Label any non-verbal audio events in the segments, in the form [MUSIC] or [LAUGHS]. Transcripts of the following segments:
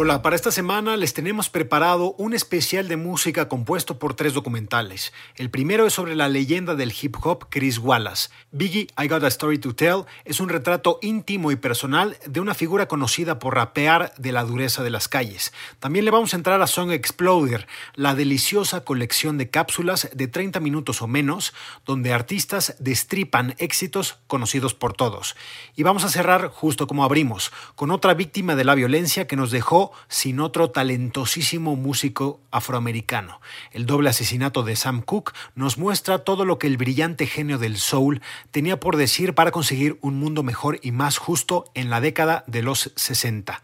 Hola, para esta semana les tenemos preparado un especial de música compuesto por tres documentales. El primero es sobre la leyenda del hip hop Chris Wallace. Biggie, I Got a Story to Tell es un retrato íntimo y personal de una figura conocida por rapear de la dureza de las calles. También le vamos a entrar a Song Exploder, la deliciosa colección de cápsulas de 30 minutos o menos, donde artistas destripan éxitos conocidos por todos. Y vamos a cerrar justo como abrimos, con otra víctima de la violencia que nos dejó sin otro talentosísimo músico afroamericano. El doble asesinato de Sam Cooke nos muestra todo lo que el brillante genio del soul tenía por decir para conseguir un mundo mejor y más justo en la década de los 60.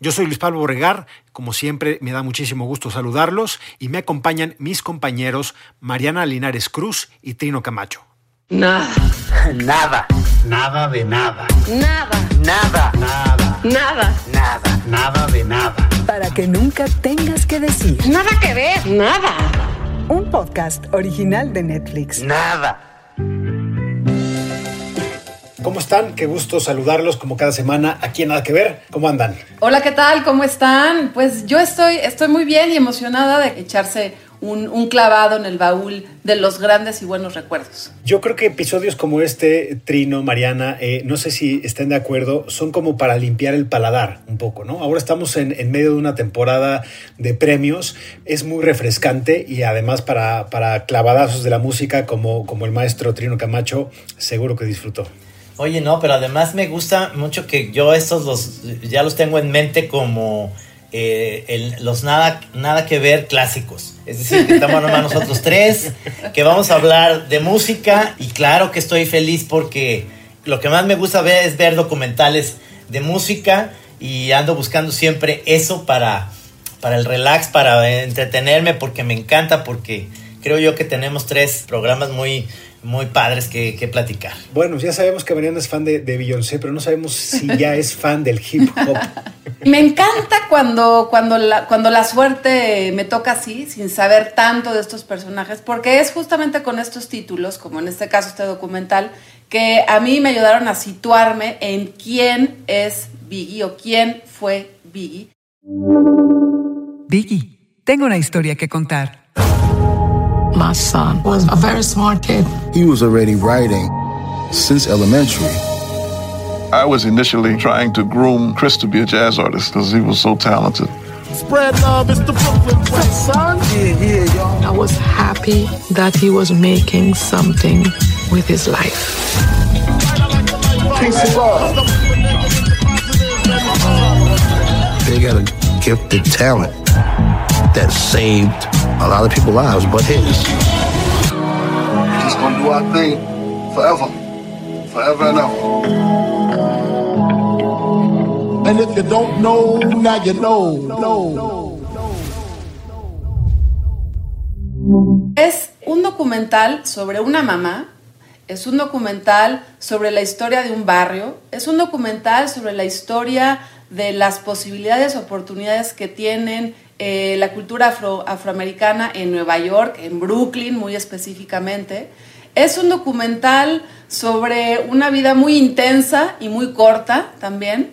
Yo soy Luis Pablo Borregar, como siempre me da muchísimo gusto saludarlos y me acompañan mis compañeros Mariana Linares Cruz y Trino Camacho. Nada. [LAUGHS] Nada. Nada de nada. Nada. Nada. Nada. Nada. Nada. Nada de nada. Para que nunca tengas que decir. Nada que ver. Nada. Un podcast original de Netflix. Nada. ¿Cómo están? Qué gusto saludarlos como cada semana aquí en Nada que Ver. ¿Cómo andan? Hola, ¿qué tal? ¿Cómo están? Pues yo estoy, estoy muy bien y emocionada de echarse un, un, clavado en el baúl de los grandes y buenos recuerdos. Yo creo que episodios como este, Trino, Mariana, eh, no sé si estén de acuerdo, son como para limpiar el paladar un poco, ¿no? Ahora estamos en, en medio de una temporada de premios, es muy refrescante y además para, para clavadazos de la música como, como el maestro Trino Camacho, seguro que disfrutó. Oye, no, pero además me gusta mucho que yo estos los ya los tengo en mente como eh, el, los nada, nada que ver clásicos. Es decir, que estamos nomás nosotros tres, que vamos a hablar de música y claro que estoy feliz porque lo que más me gusta ver es ver documentales de música y ando buscando siempre eso para, para el relax, para entretenerme porque me encanta, porque creo yo que tenemos tres programas muy muy padres que, que, platicar. Bueno, ya sabemos que Mariana es fan de, de Beyoncé, pero no sabemos si ya es fan del hip hop. [LAUGHS] Me encanta cuando, cuando, la, cuando la suerte me toca así, sin saber tanto de estos personajes, porque es justamente con estos títulos, como en este caso este documental, que a mí me ayudaron a situarme en quién es Biggie o quién fue Biggie. Biggie, tengo una historia que contar. My son was a very smart kid. He was already writing since elementary. I was initially trying to groom Chris to be a jazz artist because he was so talented. Spread love, it's the Brooklyn way, son. Yeah, yeah, y'all. I was happy that he was making something with his life. Peace and love. They got a gifted talent that saved a lot of people's lives, but his. We're just gonna do our thing forever, forever and ever. And if you don't know, now you know. know. Es un documental sobre una mamá, es un documental sobre la historia de un barrio, es un documental sobre la historia de las posibilidades, oportunidades que tienen eh, la cultura afro, afroamericana en Nueva York, en Brooklyn muy específicamente. Es un documental sobre una vida muy intensa y muy corta también.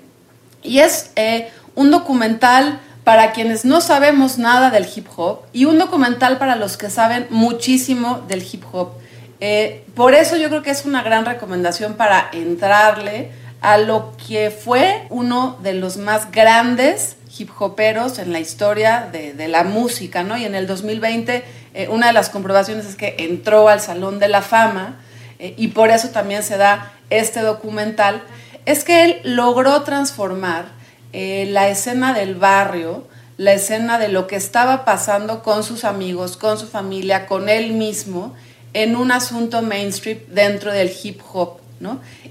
Y es eh, un documental para quienes no sabemos nada del hip hop y un documental para los que saben muchísimo del hip hop. Eh, por eso yo creo que es una gran recomendación para entrarle a lo que fue uno de los más grandes hip hoperos en la historia de, la música, ¿no? Y en el 2020 eh, una de las comprobaciones es que entró al Salón de la Fama eh, y por eso también se da este documental, es que él logró transformar eh, la escena del barrio, la escena de lo que estaba pasando con sus amigos, con su familia, con él mismo, en un asunto mainstream dentro del hip hop.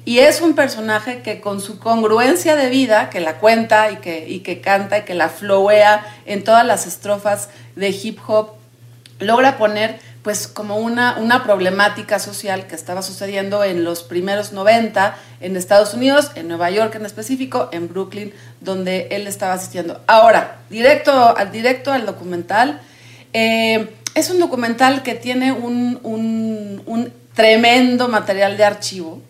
Y es un personaje que con su congruencia de vida, que la cuenta y que, y que canta y que la flowea en todas las estrofas de hip hop, logra poner pues como una, una problemática social que estaba sucediendo en los primeros 90 en Estados Unidos, en Nueva York en específico, en Brooklyn, donde él estaba asistiendo. Ahora, directo, al, directo al documental, eh, es un documental que tiene un, un tremendo material de archivo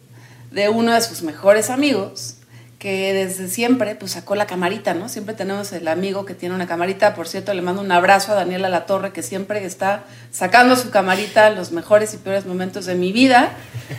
de uno de sus mejores amigos, que desde siempre pues sacó la camarita, ¿no? Siempre tenemos el amigo que tiene una camarita, por cierto, le mando un abrazo a Daniela La Torre que siempre está sacando su camarita los mejores y peores momentos de mi vida.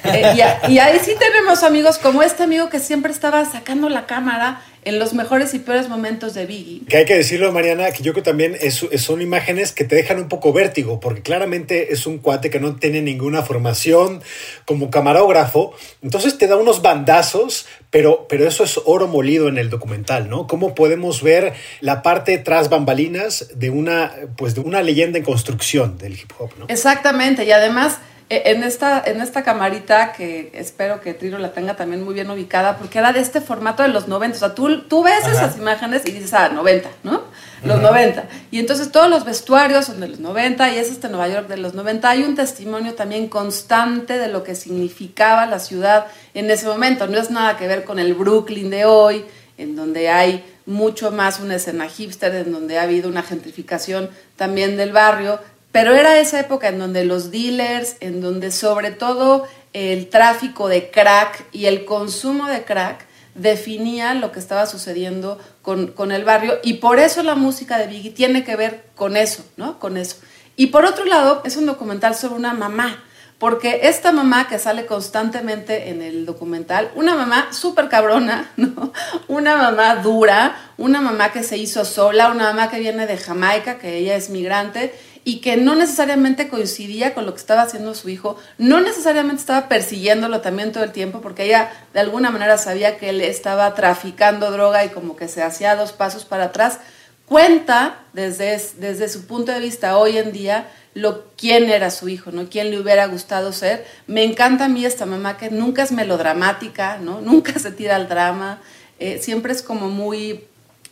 Eh, y, y ahí sí tenemos amigos como este amigo que siempre estaba sacando la cámara en los mejores y peores momentos de Biggie. Que hay que decirlo, Mariana, que yo creo que también es, son imágenes que te dejan un poco vértigo, porque claramente es un cuate que no tiene ninguna formación como camarógrafo, entonces te da unos bandazos, pero, pero eso es oro molido en el documental, ¿no? Cómo podemos ver la parte tras bambalinas de una, pues de una leyenda en construcción del hip hop, ¿no? Exactamente, y además en esta, en esta camarita que espero que Trino la tenga también muy bien ubicada, porque era de este formato de los 90. O sea, tú, tú ves esas imágenes y dices, ah, 90, ¿no? Los 90. Y entonces todos los vestuarios son de los 90 y es este Nueva York de los 90. Hay un testimonio también constante de lo que significaba la ciudad en ese momento. No es nada que ver con el Brooklyn de hoy, en donde hay mucho más una escena hipster, en donde ha habido una gentrificación también del barrio, pero era esa época en donde los dealers, en donde sobre todo el tráfico de crack y el consumo de crack definía lo que estaba sucediendo con, el barrio y por eso la música de Biggie tiene que ver con eso, ¿no? Con eso. Y por otro lado, es un documental sobre una mamá, porque esta mamá que sale constantemente en el documental, una mamá súper cabrona, [LAUGHS] ¿no? Una mamá dura, una mamá que se hizo sola, una mamá que viene de Jamaica, que ella es migrante y que no necesariamente coincidía con lo que estaba haciendo su hijo, no necesariamente estaba persiguiéndolo también todo el tiempo, porque ella de alguna manera sabía que él estaba traficando droga y como que se hacía dos pasos para atrás, cuenta desde, desde su punto de vista hoy en día lo quién era su hijo, ¿no? Quién le hubiera gustado ser. Me encanta a mí esta mamá que nunca es melodramática, ¿no? [LAUGHS] Nunca se tira al drama, eh, siempre es como muy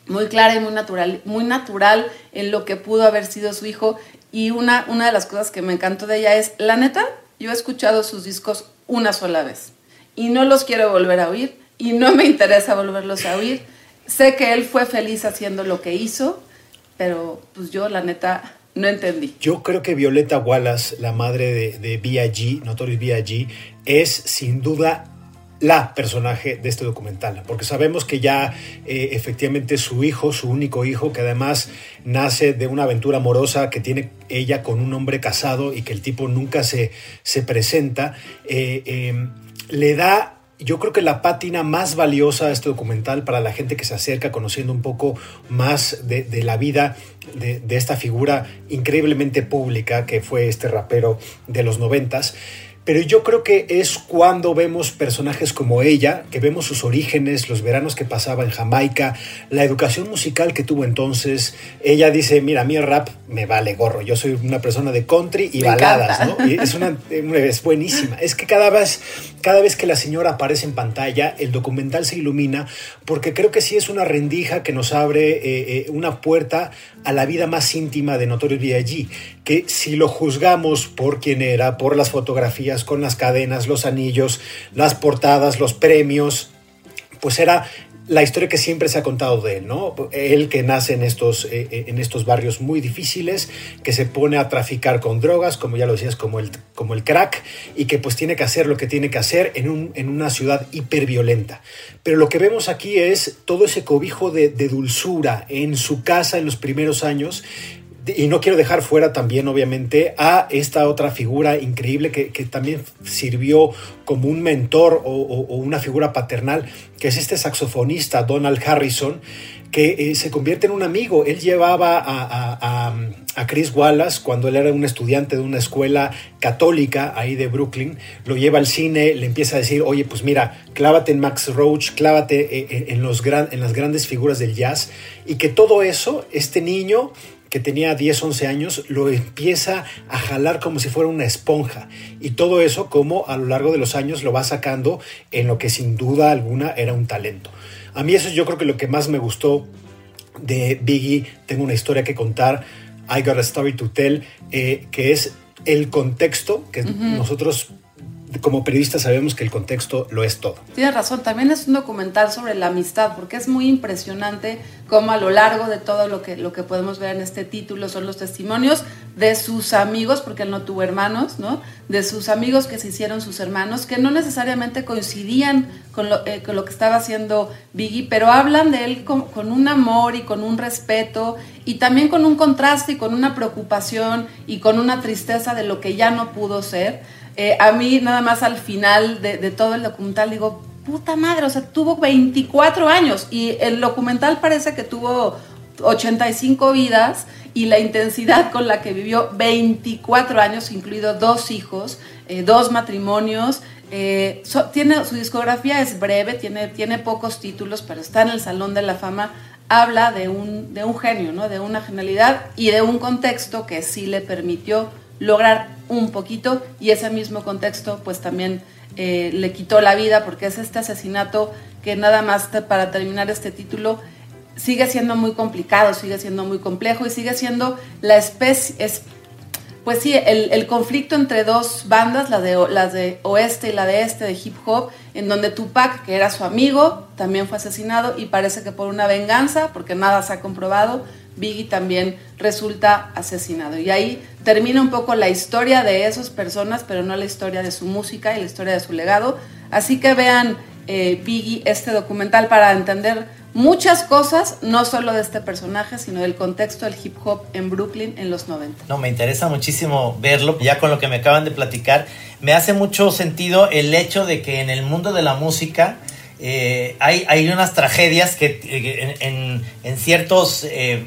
muy clara y muy natural, muy natural en lo que pudo haber sido su hijo y una, una de las cosas que me encantó de ella es, la neta, yo he escuchado sus discos una sola vez y no los quiero volver a oír y no me interesa volverlos a oír. Sé que él fue feliz haciendo lo que hizo, pero pues yo la neta no entendí. Yo creo que Violeta Wallace, la madre de, de B.I.G., Notorious B.I.G., es sin duda la personaje de este documental, porque sabemos que ya eh, efectivamente su hijo, su único hijo, que además nace de una aventura amorosa que tiene ella con un hombre casado y que el tipo nunca se, se presenta, eh, em, le da yo creo que la pátina más valiosa de este documental para la gente que se acerca conociendo un poco más de, la vida de, de, esta figura increíblemente pública que fue este rapero de los noventas pero yo creo que es cuando vemos personajes como ella, que vemos sus orígenes, los veranos que pasaba en Jamaica, la educación musical que tuvo entonces. Ella dice, mira, a mí el rap me vale gorro, yo soy una persona de country y baladas, ¿no? Y es, una, es buenísima. Es que cada vez, cada vez que la señora aparece en pantalla, el documental se ilumina porque creo que sí es una rendija que nos abre eh, eh, una puerta a la vida más íntima de Notorious B.I.G., que si lo juzgamos por quién era, por las fotografías con las cadenas, los anillos, las portadas, los premios, pues era la historia que siempre se ha contado de él, ¿no? Él que nace en estos, eh, eh, en estos barrios muy difíciles, que se pone a traficar con drogas, como ya lo decías, como el, como el crack, y que pues tiene que hacer lo que tiene que hacer en, un, en una ciudad hiperviolenta. Pero lo que vemos aquí es todo ese cobijo de, de dulzura en su casa en los primeros años, y no quiero dejar fuera también, obviamente, a esta otra figura increíble que, también sirvió como un mentor o, una figura paternal, que es este saxofonista Donald Harrison, que eh, se convierte en un amigo. Él llevaba a, a, Chris Wallace cuando él era un estudiante de una escuela católica ahí de Brooklyn, lo lleva al cine, le empieza a decir, oye, pues mira, clávate en Max Roach, clávate eh, eh, en, los en las grandes figuras del jazz, y que todo eso, este niño que tenía 10, 11 años, lo empieza a jalar como si fuera una esponja. Y todo eso como a lo largo de los años lo va sacando en lo que sin duda alguna era un talento. A mí eso yo creo que lo que más me gustó de Biggie, tengo una historia que contar, I Got a Story to Tell, eh, que es el contexto que nosotros como periodistas sabemos que el contexto lo es todo. Tienes razón, también es un documental sobre la amistad, porque es muy impresionante cómo a lo largo de todo lo que, lo que podemos ver en este título son los testimonios de sus amigos, porque él no tuvo hermanos, ¿no? De sus amigos que se hicieron sus hermanos, que no necesariamente coincidían con lo, eh, con lo que estaba haciendo Biggie, pero hablan de él con, con un amor y con un respeto y también con un contraste y con una preocupación y con una tristeza de lo que ya no pudo ser. Eh, a mí nada más al final de, todo el documental digo, puta madre, o sea, tuvo 24 años y el documental parece que tuvo 85 vidas y la intensidad con la que vivió 24 años, incluido dos hijos, eh, dos matrimonios. Eh, tiene, su discografía es breve, tiene, tiene pocos títulos, pero está en el Salón de la Fama. Habla de un, de un genio, ¿no? de una genialidad y de un contexto que sí le permitió lograr un poquito y ese mismo contexto pues también eh, le quitó la vida porque es este asesinato que nada más para terminar este título sigue siendo muy complicado, sigue siendo muy complejo y sigue siendo la especie, es, pues sí, el, el, conflicto entre dos bandas, la de, las de oeste y la de este de hip hop, en donde Tupac, que era su amigo, también fue asesinado y parece que por una venganza, porque nada se ha comprobado, Biggie también resulta asesinado. Y ahí termina un poco la historia de esas personas, pero no la historia de su música y la historia de su legado. Así que vean eh, Biggie este documental para entender muchas cosas, no solo de este personaje, sino del contexto del hip hop en Brooklyn en los 90. No, me interesa muchísimo verlo, ya con lo que me acaban de platicar. Me hace mucho sentido el hecho de que en el mundo de la música eh, hay, hay unas tragedias que eh, en, en, ciertos eh,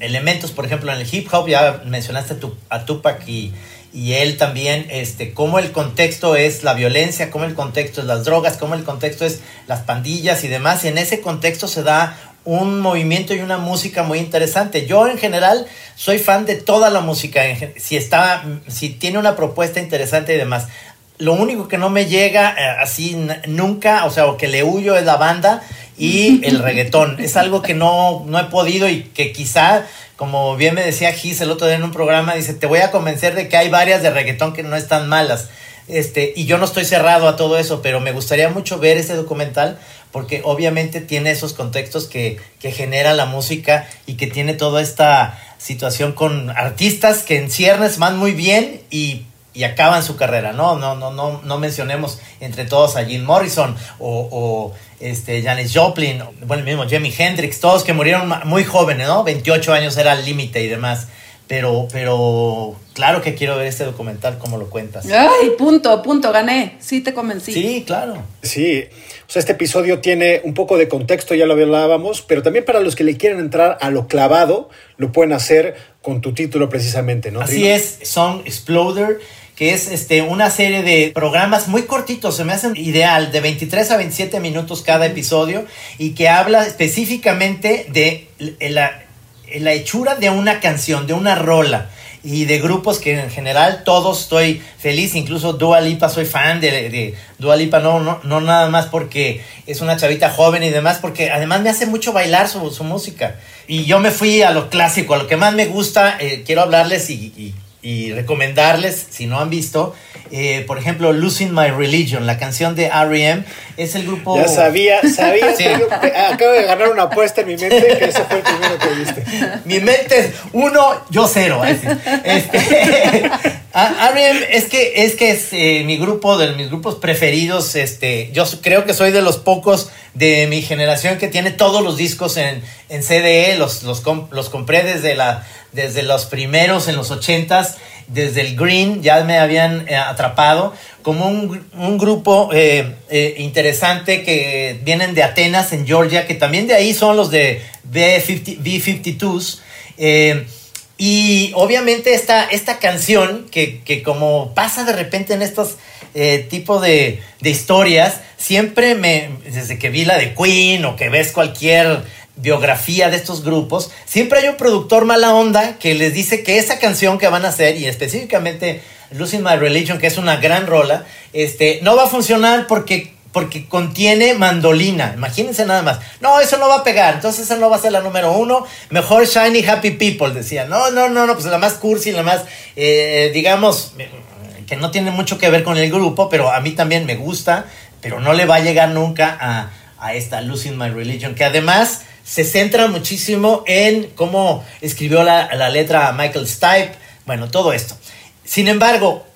elementos, por ejemplo, en el hip hop, ya mencionaste a Tupac y, y él también, este, cómo el contexto es la violencia, cómo el contexto es las drogas, cómo el contexto es las pandillas y demás, y en ese contexto se da un movimiento y una música muy interesante. Yo en general soy fan de toda la música, si está, si tiene una propuesta interesante y demás. Lo único que no me llega eh, así nunca, o sea, o que le huyo es la banda y el reggaetón. Es algo que no, no he podido y que quizá como bien me decía Gis el otro día en un programa, dice, te voy a convencer de que hay varias de reggaetón que no están malas. Este, y yo no estoy cerrado a todo eso, pero me gustaría mucho ver ese documental porque obviamente tiene esos contextos que, que genera la música y que tiene toda esta situación con artistas que en ciernes van muy bien y, y acaban su carrera, ¿no? No, no, no, no mencionemos entre todos a Jim Morrison o, o este, Janis Joplin, bueno, el mismo Jimi Hendrix, todos que murieron muy jóvenes, ¿no? 28 años era el límite y demás. Pero, pero claro que quiero ver este documental, como lo cuentas. Ay, punto, punto, gané. Sí, te convencí. Sí, claro. Sí, o sea, este episodio tiene un poco de contexto, ya lo hablábamos, pero también para los que le quieren entrar a lo clavado, lo pueden hacer con tu título precisamente, ¿no? Así es, Song Exploder que es este, una serie de programas muy cortitos, se me hacen ideal, de 23 a 27 minutos cada episodio, y que habla específicamente de la, la hechura de una canción, de una rola y de grupos que en general todos estoy feliz, incluso Dua Lipa soy fan de, de Dua Lipa, no, no, no nada más porque es una chavita joven y demás, porque además me hace mucho bailar su, su música. Y yo me fui a lo clásico, a lo que más me gusta, eh, quiero hablarles y, y y recomendarles, si no han visto, eh, por ejemplo, Losing My Religion, la canción de R.E.M. es el grupo... Ya sabía, sabía, sí. yo, acabo de ganar una apuesta en mi mente que ese fue el primero que viste. Mi mente es uno, yo cero. Este, R.E.M. es que es, que es eh, mi grupo, de mis grupos preferidos, este, yo creo que soy de los pocos de mi generación que tiene todos los discos en, en CDE, los, los, los compré desde la desde los primeros en los ochentas, desde el Green ya me habían eh, atrapado, como un, un grupo eh, eh, interesante que vienen de Atenas, en Georgia, que también de ahí son los de B-50, B-52s. Y obviamente esta, esta canción, que, que, como pasa de repente en estos tipos de, de historias, siempre me, desde que vi la de Queen o que ves cualquier biografía de estos grupos, siempre hay un productor mala onda que les dice que esa canción que van a hacer, y específicamente Losing My Religion, que es una gran rola, este, no va a funcionar porque, porque contiene mandolina. Imagínense nada más. No, eso no va a pegar, entonces esa no va a ser la número uno. Mejor Shiny Happy People, decía. No, no, no, no, pues la más cursi, la más, eh, digamos, que no tiene mucho que ver con el grupo, pero a mí también me gusta, pero no le va a llegar nunca a, a esta Losing My Religion, que además se centra muchísimo en cómo escribió la, la letra Michael Stipe, bueno, todo esto. Sin embargo,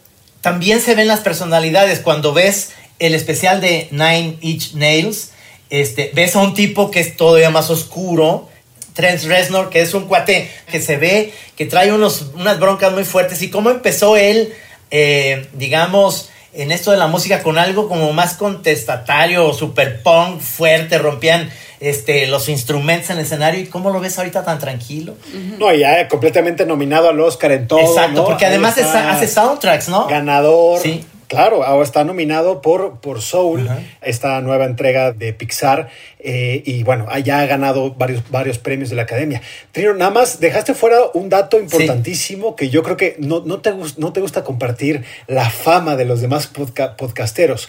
también se ven las personalidades cuando ves el especial de Nine Inch Nails, este, ves a un tipo que es todavía más oscuro, Trent Reznor, que es un cuate que se ve, que trae unos, unas broncas muy fuertes, y cómo empezó él, eh, digamos, en esto de la música con algo como más contestatario, super punk, fuerte, rompían este, los instrumentos en el escenario. ¿Y cómo lo ves ahorita tan tranquilo? No, ya completamente nominado al Oscar en todo. Exacto, ¿no? porque además hace soundtracks, ¿no? Ganador. Sí. Claro, ahora está nominado por, por Soul, esta nueva entrega de Pixar, eh, y bueno, ya ha ganado varios, varios premios de la academia. Trino, nada más dejaste fuera un dato importantísimo que yo creo que no, no, te, no te gusta compartir la fama de los demás podca- podcasteros.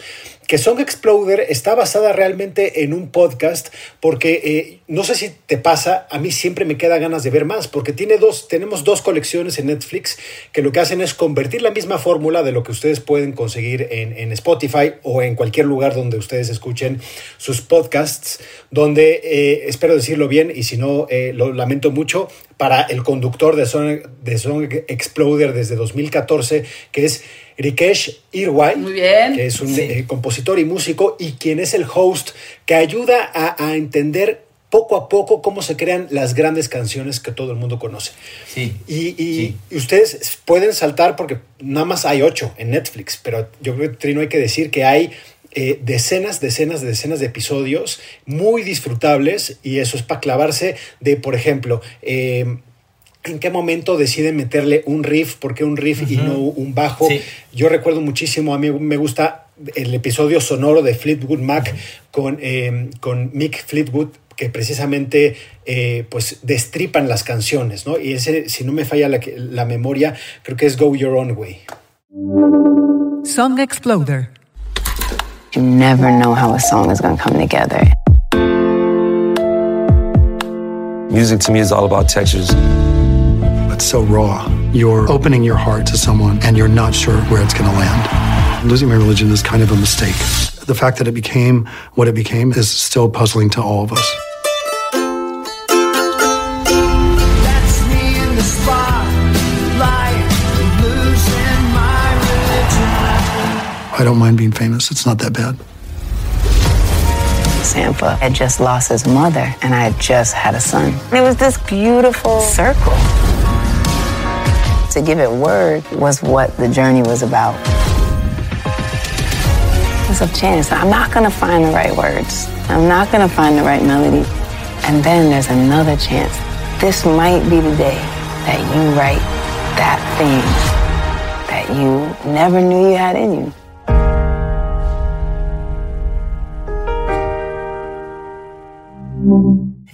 Que Song Exploder está basada realmente en un podcast porque eh, no sé si te pasa, a mí siempre me queda ganas de ver más porque tiene dos, tenemos dos colecciones en Netflix que lo que hacen es convertir la misma fórmula de lo que ustedes pueden conseguir en, en Spotify o en cualquier lugar donde ustedes escuchen sus podcasts, donde, eh, espero decirlo bien y si no, eh, lo lamento mucho, para el conductor de Song, de Song Exploder desde 2014, que es Rikesh Irwai, Muy bien. que es un Sí. eh, compositor y músico y quien es el host que ayuda a, a entender poco a poco cómo se crean las grandes canciones que todo el mundo conoce. Sí. Y, y- y ustedes pueden saltar porque nada más hay ocho en Netflix, pero yo creo que Trino hay que decir que hay eh, decenas, decenas, decenas de episodios muy disfrutables y eso es para clavarse de, por ejemplo, eh, ¿En qué momento deciden meterle un riff? ¿Por qué un riff y no un bajo? Sí. Yo recuerdo muchísimo, a mí me gusta el episodio sonoro de Fleetwood Mac con, eh, con Mick Fleetwood, que precisamente eh, pues destripan las canciones, ¿no? Y ese, si no me falla la, la memoria, creo que es Go Your Own Way. Song Exploder. You never know how a song is going to come together. Music to me is all about textures. It's so raw. You're opening your heart to someone and you're not sure where it's going to land. Losing my religion is kind of a mistake. The fact that it became what it became is still puzzling to all of us. I don't mind being famous. It's not that bad. Sampa had just lost his mother, and I had just had a son. It was this beautiful circle. To give it word was what the journey was about. There's a chance I'm not gonna find the right words. I'm not gonna find the right melody. And then there's another chance. This might be the day that you write that thing that you never knew you had in you.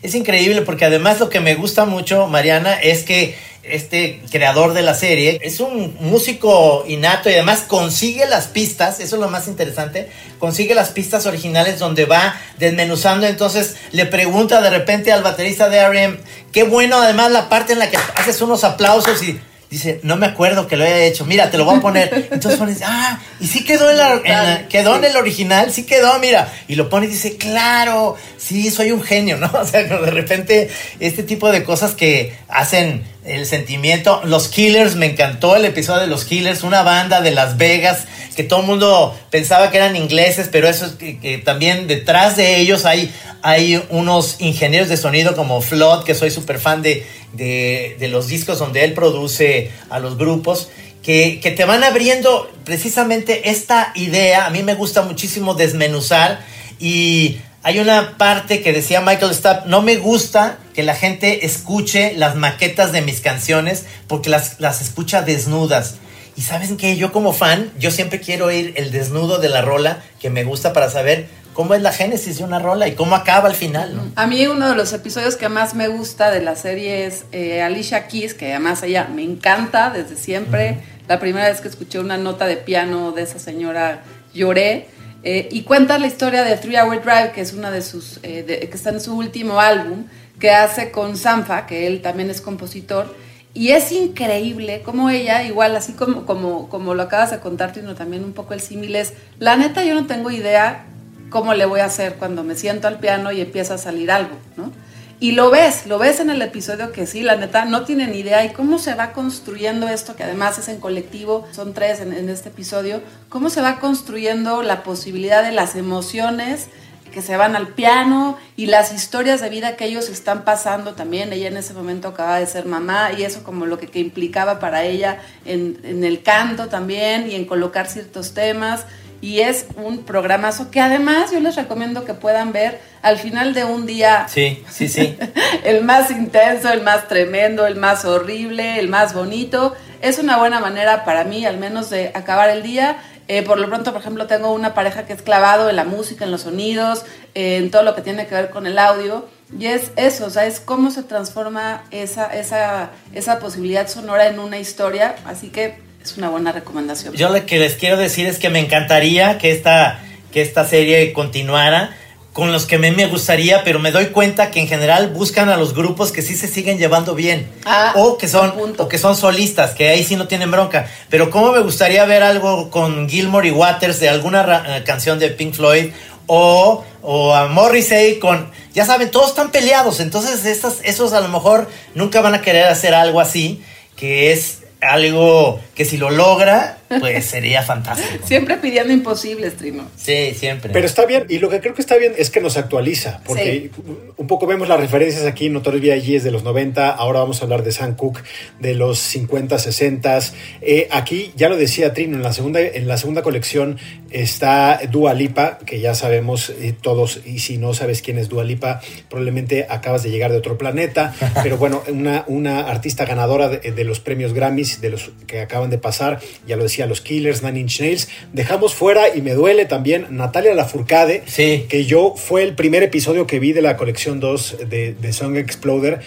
Es increíble porque además lo que me gusta mucho, Mariana, es que este creador de la serie es un músico innato y además consigue las pistas, eso es lo más interesante, consigue las pistas originales donde va desmenuzando, entonces le pregunta de repente al baterista de R.E.M., qué bueno además la parte en la que haces unos aplausos y dice, no me acuerdo que lo haya hecho, mira, te lo voy a poner. Entonces pones, ah, y sí quedó en, la, en la- quedó en el original, sí quedó, mira. Y lo pone y dice, claro, sí, soy un genio, [LAUGHS] ¿no? O sea, de repente este tipo de cosas que hacen el sentimiento. Los Killers, me encantó el episodio de Los Killers, una banda de Las Vegas que todo el mundo pensaba que eran ingleses, pero eso es que, también detrás de ellos hay, hay unos ingenieros de sonido como Flood, que soy súper fan de, de, de los discos donde él produce a los grupos. Que, que te van abriendo precisamente esta idea. A mí me gusta muchísimo desmenuzar y hay una parte que decía Michael Stapp, no me gusta que la gente escuche las maquetas de mis canciones porque las, las escucha desnudas. Y saben que yo como fan, yo siempre quiero oír el desnudo de la rola que me gusta para saber cómo es la génesis de una rola y cómo acaba al final. ¿no? A mí uno de los episodios que más me gusta de la serie es eh, Alicia Keys, que además ella me encanta desde siempre. La primera vez que escuché una nota de piano de esa señora lloré. Eh, y cuenta la historia de Three Hour Drive, que es una de sus, eh, que está en su último álbum, que hace con Sanfa, que él también es compositor, Y es increíble como ella, igual así como, como, como lo acabas de contar, sino también un poco el símil es, la neta yo no tengo idea cómo le voy a hacer cuando me siento al piano y empieza a salir algo, ¿no? Y lo ves, lo ves en el episodio que sí, la neta, no tienen idea y cómo se va construyendo esto, que además es en colectivo, son tres en, en este episodio, cómo se va construyendo la posibilidad de las emociones que se van al piano y las historias de vida que ellos están pasando también. Ella en ese momento acaba de ser mamá y eso como lo que, que implicaba para ella en, en, el canto también y en colocar ciertos temas. Y es un programazo que además yo les recomiendo que puedan ver al final de un día. Sí, sí, sí. [LAUGHS] el más intenso, el más tremendo, el más horrible, el más bonito. Es una buena manera para mí al menos de acabar el día eh, por lo pronto, por ejemplo, tengo una pareja que es clavado en la música, en los sonidos, eh, en todo lo que tiene que ver con el audio. Y es eso, o sea, es cómo se transforma esa, esa, esa posibilidad sonora en una historia. Así que es una buena recomendación. Yo lo que les quiero decir es que me encantaría que esta, que esta serie continuara con los que me, me gustaría, pero me doy cuenta que en general buscan a los grupos que sí se siguen llevando bien. Ah, o, que son, o que son solistas, que ahí sí no tienen bronca. Pero cómo me gustaría ver algo con Gilmore y Waters de alguna uh, canción de Pink Floyd o, o a Morrissey con... Ya saben, todos están peleados, entonces esos a lo mejor nunca van a querer hacer algo así, que es algo que si lo logra, pues sería fantástico. [LAUGHS] Siempre pidiendo imposibles, Trino. Sí, siempre. Pero está bien, y lo que creo que está bien es que nos actualiza, porque sí. un poco vemos las referencias aquí, Notorious B.I.G. es de los 90, ahora vamos a hablar de Sam Cooke de los 50, 60. Eh, aquí, ya lo decía Trino, en la segunda, en la segunda colección está Dua Lipa, que ya sabemos eh, todos, y si no sabes quién es Dua Lipa, probablemente acabas de llegar de otro planeta, [LAUGHS] pero bueno, una, una artista ganadora de, de los premios Grammys, de los que acaban de pasar, ya lo decía, los Killers, Nine Inch Nails. Dejamos fuera, y me duele también, Natalia Lafourcade, sí. que yo fue el primer episodio que vi de la colección 2 de, de Song Exploder.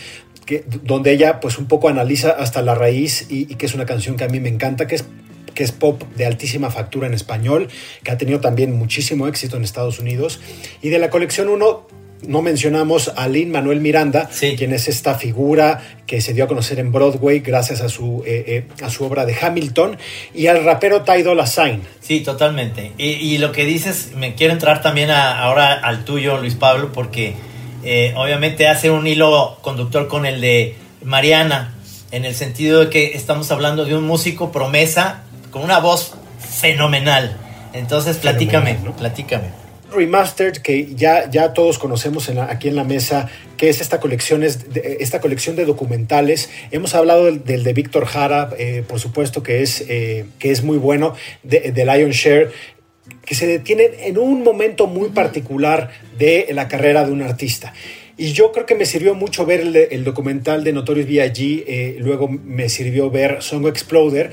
Que, donde ella pues un poco analiza hasta la raíz y, y que es una canción que a mí me encanta, que es que es pop de altísima factura en español, que ha tenido también muchísimo éxito en Estados Unidos. Y de la colección 1 no mencionamos a Lin Manuel Miranda, sí. quien es esta figura que se dio a conocer en Broadway gracias a su, eh, eh, a su obra de Hamilton, y al rapero Ty Dolla Sign. Sí, totalmente. Y, y, lo que dices, me quiero entrar también a, ahora al tuyo, Luis Pablo, porque eh, obviamente hace un hilo conductor con el de Mariana, en el sentido de que estamos hablando de un músico promesa con una voz fenomenal. Entonces, platícame, Fenomenal, ¿no? platícame. Remastered que ya, ya todos conocemos aquí en la mesa, que es esta colección, es de, esta colección de documentales. Hemos hablado del, de Víctor Jara, eh, por supuesto que es, eh, que es muy bueno, de, Lion Share, que se detienen en un momento muy particular de la carrera de un artista. Y yo creo que me sirvió mucho ver el, el documental de Notorious B.I.G., eh, luego me sirvió ver Song Exploder,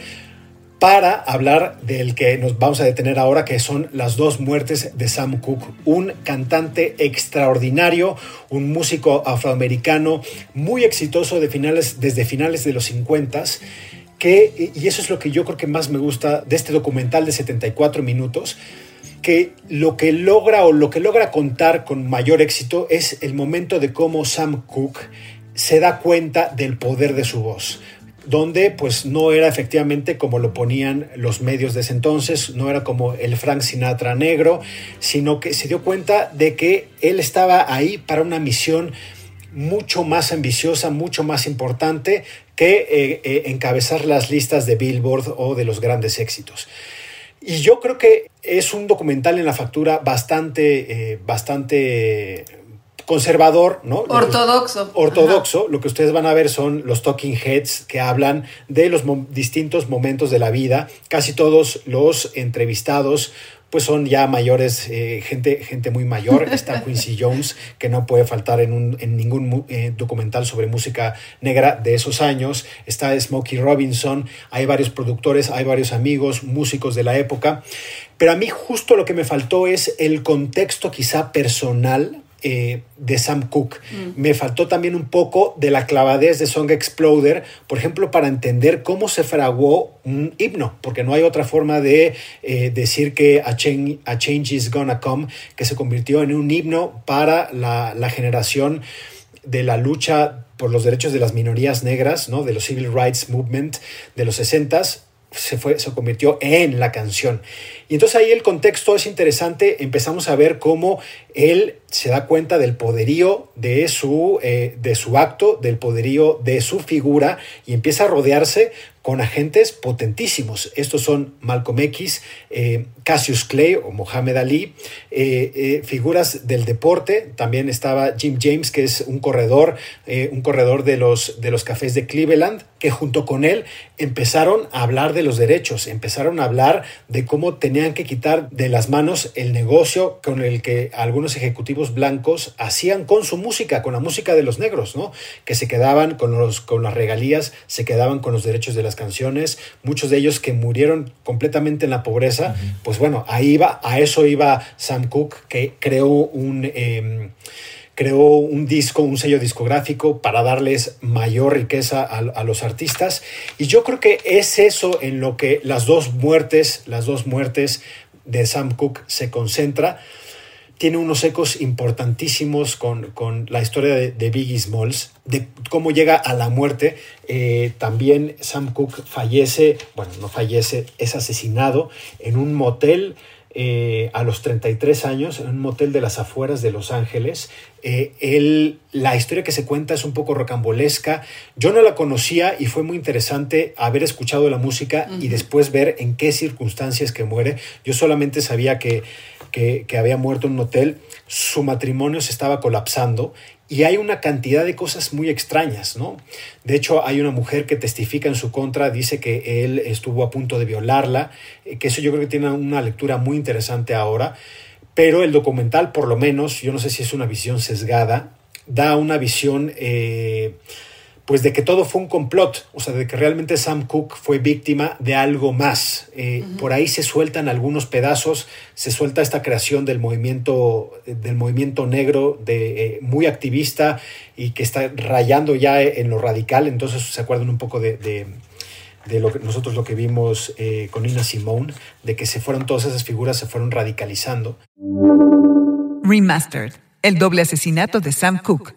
para hablar del que nos vamos a detener ahora, que son las dos muertes de Sam Cooke, un cantante extraordinario, un músico afroamericano muy exitoso de finales, desde finales de los 50 que, y eso es lo que yo creo que más me gusta de este documental de 74 minutos, que lo que logra o lo que logra contar con mayor éxito es el momento de cómo Sam Cooke se da cuenta del poder de su voz donde pues no era efectivamente como lo ponían los medios de ese entonces, no era como el Frank Sinatra negro, sino que se dio cuenta de que él estaba ahí para una misión mucho más ambiciosa, mucho más importante que eh, eh, encabezar las listas de Billboard o de los grandes éxitos. Y yo creo que es un documental en la factura bastante, eh, bastante conservador, ¿no? Ortodoxo. Ortodoxo. Ajá. Lo que ustedes van a ver son los talking heads que hablan de los mo distintos momentos de la vida. Casi todos los entrevistados pues son ya mayores, eh, gente, gente muy mayor. [LAUGHS] Está Quincy Jones, que no puede faltar en, un, en ningún eh, documental sobre música negra de esos años. Está Smokey Robinson, hay varios productores, hay varios amigos, músicos de la época. Pero a mí justo lo que me faltó es el contexto quizá personal eh, de Sam Cooke. Mm. Me faltó también un poco de la clavadez de Song Exploder, por ejemplo, para entender cómo se fraguó un himno, porque no hay otra forma de eh, decir que a change, a change, is Gonna Come, que se convirtió en un himno para la, la generación de la lucha por los derechos de las minorías negras, ¿no? de los Civil Rights Movement de los 60s, se, convirtió en la canción. Y entonces ahí el contexto es interesante, empezamos a ver cómo él se da cuenta del poderío de su, eh, de su acto, del poderío de su figura y empieza a rodearse con agentes potentísimos. Estos son Malcolm X, eh, Cassius Clay o Mohamed Ali, eh, figuras del deporte. También estaba Jim James, que es un corredor, un corredor de los, de los cafés de Cleveland, que junto con él empezaron a hablar de los derechos, empezaron a hablar de cómo tenían que quitar de las manos el negocio con el que algunos ejecutivos blancos hacían con su música, con la música de los negros, ¿no? Que se quedaban con, los, con las regalías, se quedaban con los derechos de las canciones, muchos de ellos que murieron completamente en la pobreza, pues bueno, ahí iba, a eso iba Sam Cooke, que creó un... Em, creó un disco, un sello discográfico para darles mayor riqueza a, los artistas. Y yo creo que es eso en lo que las dos muertes, las dos muertes de Sam Cooke se concentra tiene unos ecos importantísimos con, con la historia de, de, Biggie Smalls, de cómo llega a la muerte. Eh, también Sam Cooke fallece, bueno, no fallece, es asesinado en un motel eh, a los 33 años, en un motel de las afueras de Los Ángeles. Eh, él, la historia que se cuenta es un poco rocambolesca. Yo no la conocía y fue muy interesante haber escuchado la música uh -huh. y después ver en qué circunstancias que muere. Yo solamente sabía que que, que, había muerto en un hotel, su matrimonio se estaba colapsando y hay una cantidad de cosas muy extrañas, ¿no? De hecho, hay una mujer que testifica en su contra, dice que él estuvo a punto de violarla, que eso yo creo que tiene una lectura muy interesante ahora, pero el documental, por lo menos, yo no sé si es una visión sesgada, da una visión... Eh, pues de que todo fue un complot, o sea, de que realmente Sam Cooke fue víctima de algo más. Eh, uh -huh. Por ahí se sueltan algunos pedazos, se suelta esta creación del movimiento, del movimiento negro, de, eh, muy activista y que está rayando ya en lo radical, entonces se acuerdan un poco de, de de lo que nosotros lo que vimos eh, con Nina Simone, de que se fueron todas esas figuras, se fueron radicalizando. Remastered, el doble asesinato de Sam Cooke.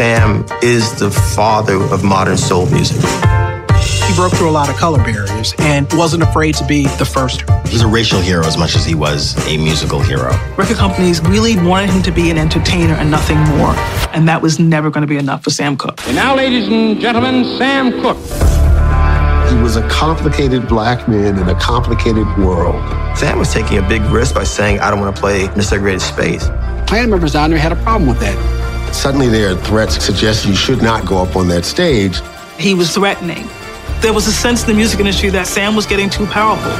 Sam is the father of modern soul music. He broke through a lot of color barriers and wasn't afraid to be the first. He's a racial hero as much as he was a musical hero. Record companies really wanted him to be an entertainer and nothing more, and that was never going to be enough for Sam Cooke. And now, ladies and gentlemen, Sam Cooke. He was a complicated black man in a complicated world. Sam was taking a big risk by saying, I don't want to play in a segregated space. Band members down there had a problem with that. Suddenly there are threats suggesting you should not go up on that stage. He was threatening. There was a sense in the music industry that Sam was getting too powerful.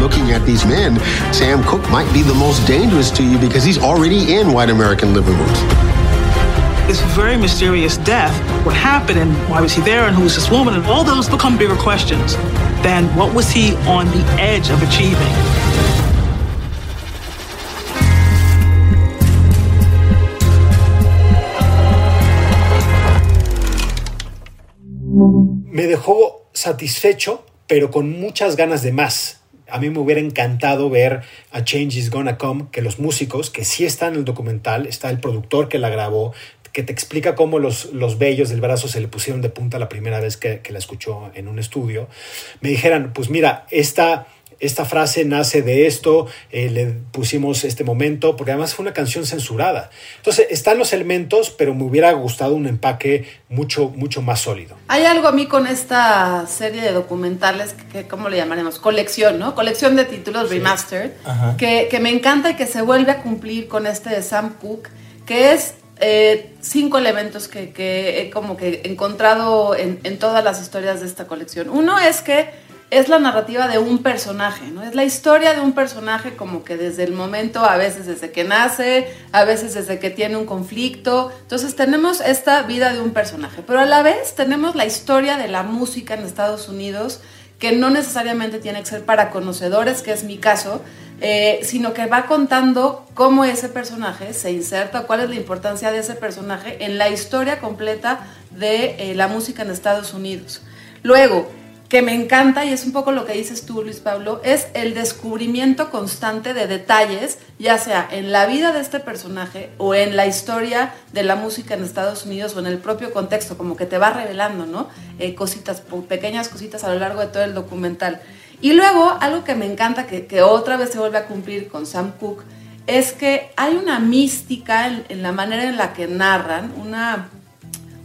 Looking at these men, Sam Cooke might be the most dangerous to you because he's already in white American living rooms. This very mysterious death, what happened and why was he there and who was this woman, and all those become bigger questions than what was he on the edge of achieving. Me dejó satisfecho, pero con muchas ganas de más. A mí me hubiera encantado ver a Change is Gonna Come, que los músicos, que sí están en el documental, está el productor que la grabó, que te explica cómo los, los vellos del brazo se le pusieron de punta la primera vez que, que la escuchó en un estudio, me dijeran, pues mira, esta esta frase nace de esto, eh, le pusimos este momento, porque además fue una canción censurada. Entonces, están los elementos, pero me hubiera gustado un empaque mucho, mucho más sólido. Hay algo a mí con esta serie de documentales, que, ¿cómo le llamaremos? Colección, ¿no? Colección de títulos sí. remastered, que, que, me encanta y que se vuelve a cumplir con este de Sam Cooke, que es eh, cinco elementos que, que, he como que encontrado en, en todas las historias de esta colección. Uno es que es la narrativa de un personaje, ¿no? Es la historia de un personaje como que desde el momento, a veces desde que nace, a veces desde que tiene un conflicto. Entonces tenemos esta vida de un personaje, pero a la vez tenemos la historia de la música en Estados Unidos, que no necesariamente tiene que ser para conocedores, que es mi caso, eh, sino que va contando cómo ese personaje se inserta, cuál es la importancia de ese personaje en la historia completa de eh, la música en Estados Unidos. Luego, que me encanta y es un poco lo que dices tú, Luis Pablo, es el descubrimiento constante de detalles, ya sea en la vida de este personaje o en la historia de la música en Estados Unidos o en el propio contexto, como que te va revelando, ¿no? Eh, cositas, pequeñas cositas a lo largo de todo el documental. Y luego, algo que me encanta, que, que otra vez se vuelve a cumplir con Sam Cooke, es que hay una mística en, en la manera en la que narran, una,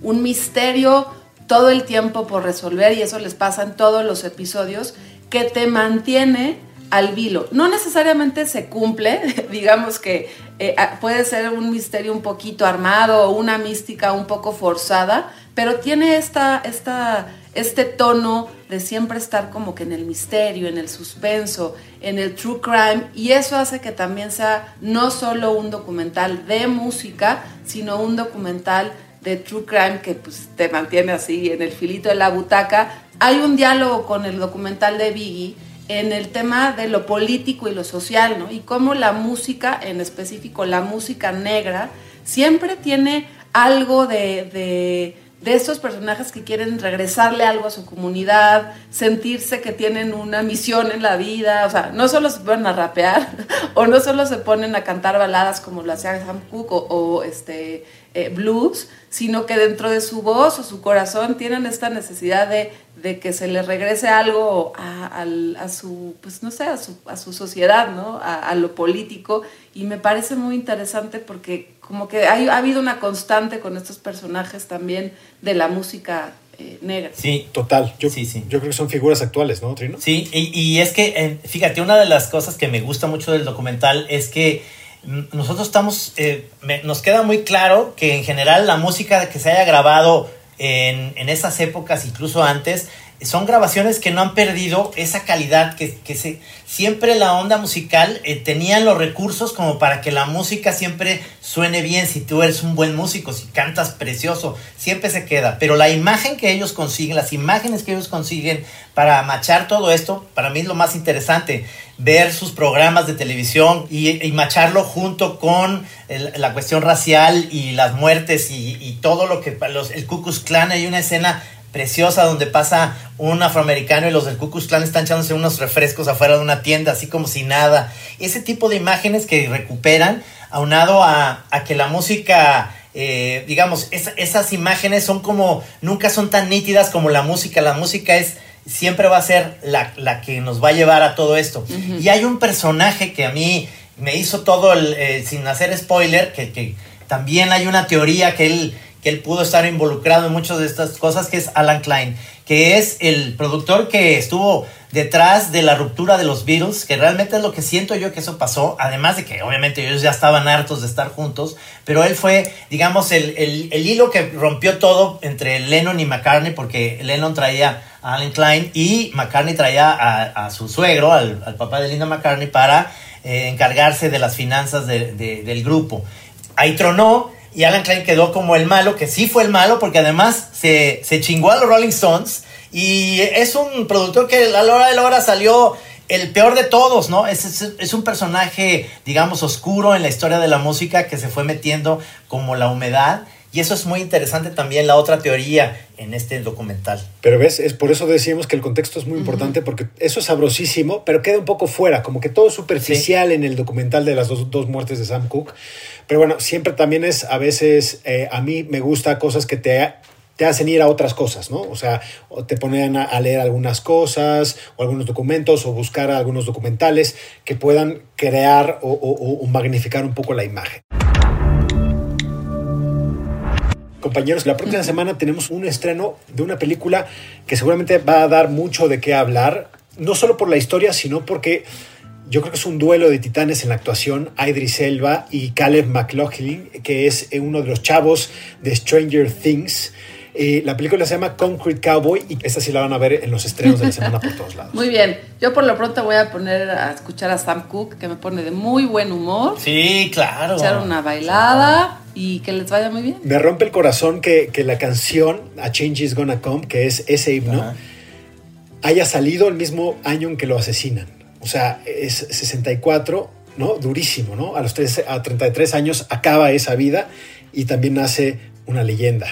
un misterio todo el tiempo por resolver y eso les pasa en todos los episodios, que te mantiene al vilo. No necesariamente se cumple, [LAUGHS] digamos que eh, puede ser un misterio un poquito armado o una mística un poco forzada, pero tiene esta, esta, este tono de siempre estar como que en el misterio, en el suspenso, en el true crime, y eso hace que también sea no solo un documental de música, sino un documental de True Crime que pues, te mantiene así en el filito de la butaca. Hay un diálogo con el documental de Biggie en el tema de lo político y lo social, ¿no? Y cómo la música, en específico la música negra, siempre tiene algo de, de, de estos personajes que quieren regresarle algo a su comunidad, sentirse que tienen una misión en la vida, o sea, no solo se ponen a rapear [LAUGHS] o no solo se ponen a cantar baladas como lo hacía Sam Cooke o, o este, eh, blues, sino que dentro de su voz o su corazón tienen esta necesidad de, de que se les regrese algo a, a, a su, pues no sé, a su, a su sociedad, ¿no? A, lo político. Y me parece muy interesante porque como que hay, ha habido una constante con estos personajes también de la música eh, negra. Sí, total. Yo, sí, sí. yo creo que son figuras actuales, ¿no, Trino? Sí, y, y es que, eh, fíjate, una de las cosas que me gusta mucho del documental es que nosotros estamos, eh, me, nos queda muy claro que en general la música que se haya grabado en, en esas épocas, incluso antes, son grabaciones que no han perdido esa calidad, que, que se, siempre la onda musical eh, tenían los recursos como para que la música siempre suene bien, si tú eres un buen músico, si cantas precioso, siempre se queda. Pero la imagen que ellos consiguen, las imágenes que ellos consiguen para machar todo esto, para mí es lo más interesante, ver sus programas de televisión y, macharlo junto con la cuestión racial y las muertes y, y todo lo que los, el Ku Klux Klan, hay una escena preciosa donde pasa un afroamericano y los del Ku Klux Klan están echándose unos refrescos afuera de una tienda, así como si nada. Ese tipo de imágenes que recuperan, aunado a, a que la música, eh, digamos, es, esas imágenes son como, nunca son tan nítidas como la música. La música es, siempre va a ser la, la que nos va a llevar a todo esto. Uh -huh. Y hay un personaje que a mí me hizo todo, el, eh, sin hacer spoiler, que, que también hay una teoría que él que él pudo estar involucrado en muchas de estas cosas, que es Alan Klein, que es el productor que estuvo detrás de la ruptura de los Beatles, que realmente es lo que siento yo que eso pasó, además de que obviamente ellos ya estaban hartos de estar juntos, pero él fue, digamos, el, el, el hilo que rompió todo entre Lennon y McCartney, porque Lennon traía a Alan Klein y McCartney traía a, su suegro, al, al, papá de Linda McCartney, para eh, encargarse de las finanzas de, de, del grupo. Ahí tronó y Alan Klein quedó como el malo, que sí fue el malo, porque además se, se chingó a los Rolling Stones. Y es un productor que a la hora de la hora salió el peor de todos, ¿no? Es, es, es, un personaje, digamos, oscuro en la historia de la música que se fue metiendo como la humedad. Y eso es muy interesante también, la otra teoría en este documental. Pero ves, es por eso decíamos que el contexto es muy uh -huh. importante, porque eso es sabrosísimo, pero queda un poco fuera, como que todo es superficial sí. en el documental de las dos, dos muertes de Sam Cooke. Pero bueno, siempre también es, a veces, eh, a mí me gusta cosas que te, te hacen ir a otras cosas, ¿no? O sea, o te ponen a, a, leer algunas cosas o algunos documentos o buscar algunos documentales que puedan crear o, o, o magnificar un poco la imagen. Compañeros, la próxima semana tenemos un estreno de una película que seguramente va a dar mucho de qué hablar, no solo por la historia, sino porque yo creo que es un duelo de titanes en la actuación, Idris Elba y Caleb McLaughlin, que es uno de los chavos de Stranger Things. Eh, la película se llama Concrete Cowboy y esta sí la van a ver en los estrenos de la semana por todos lados. [LAUGHS] Muy bien, yo por lo pronto voy a poner a escuchar a Sam Cooke, que me pone de muy buen humor. Sí, claro. Echar una bailada y que les vaya muy bien. Me rompe el corazón que, que la canción A Change Is Gonna Come, que es ese himno, Ajá. haya salido el mismo año en que lo asesinan. O sea, es 64, ¿no? Durísimo, ¿no? A los 3, a 33 años acaba esa vida y también nace una leyenda.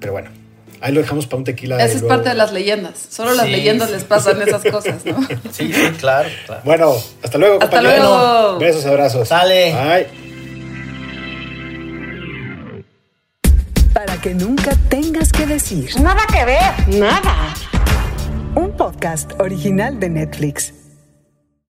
Pero bueno, Ahí lo dejamos para un tequila. Esa es luego- parte de las leyendas. Solo las Sí. leyendas les pasan esas cosas, ¿no? [LAUGHS] Sí, sí, claro, claro. Bueno, hasta luego, Hasta compañero. luego. Besos, abrazos. Sale. Bye. Para que nunca tengas que decir. Nada que ver. Nada. Un podcast original de Netflix.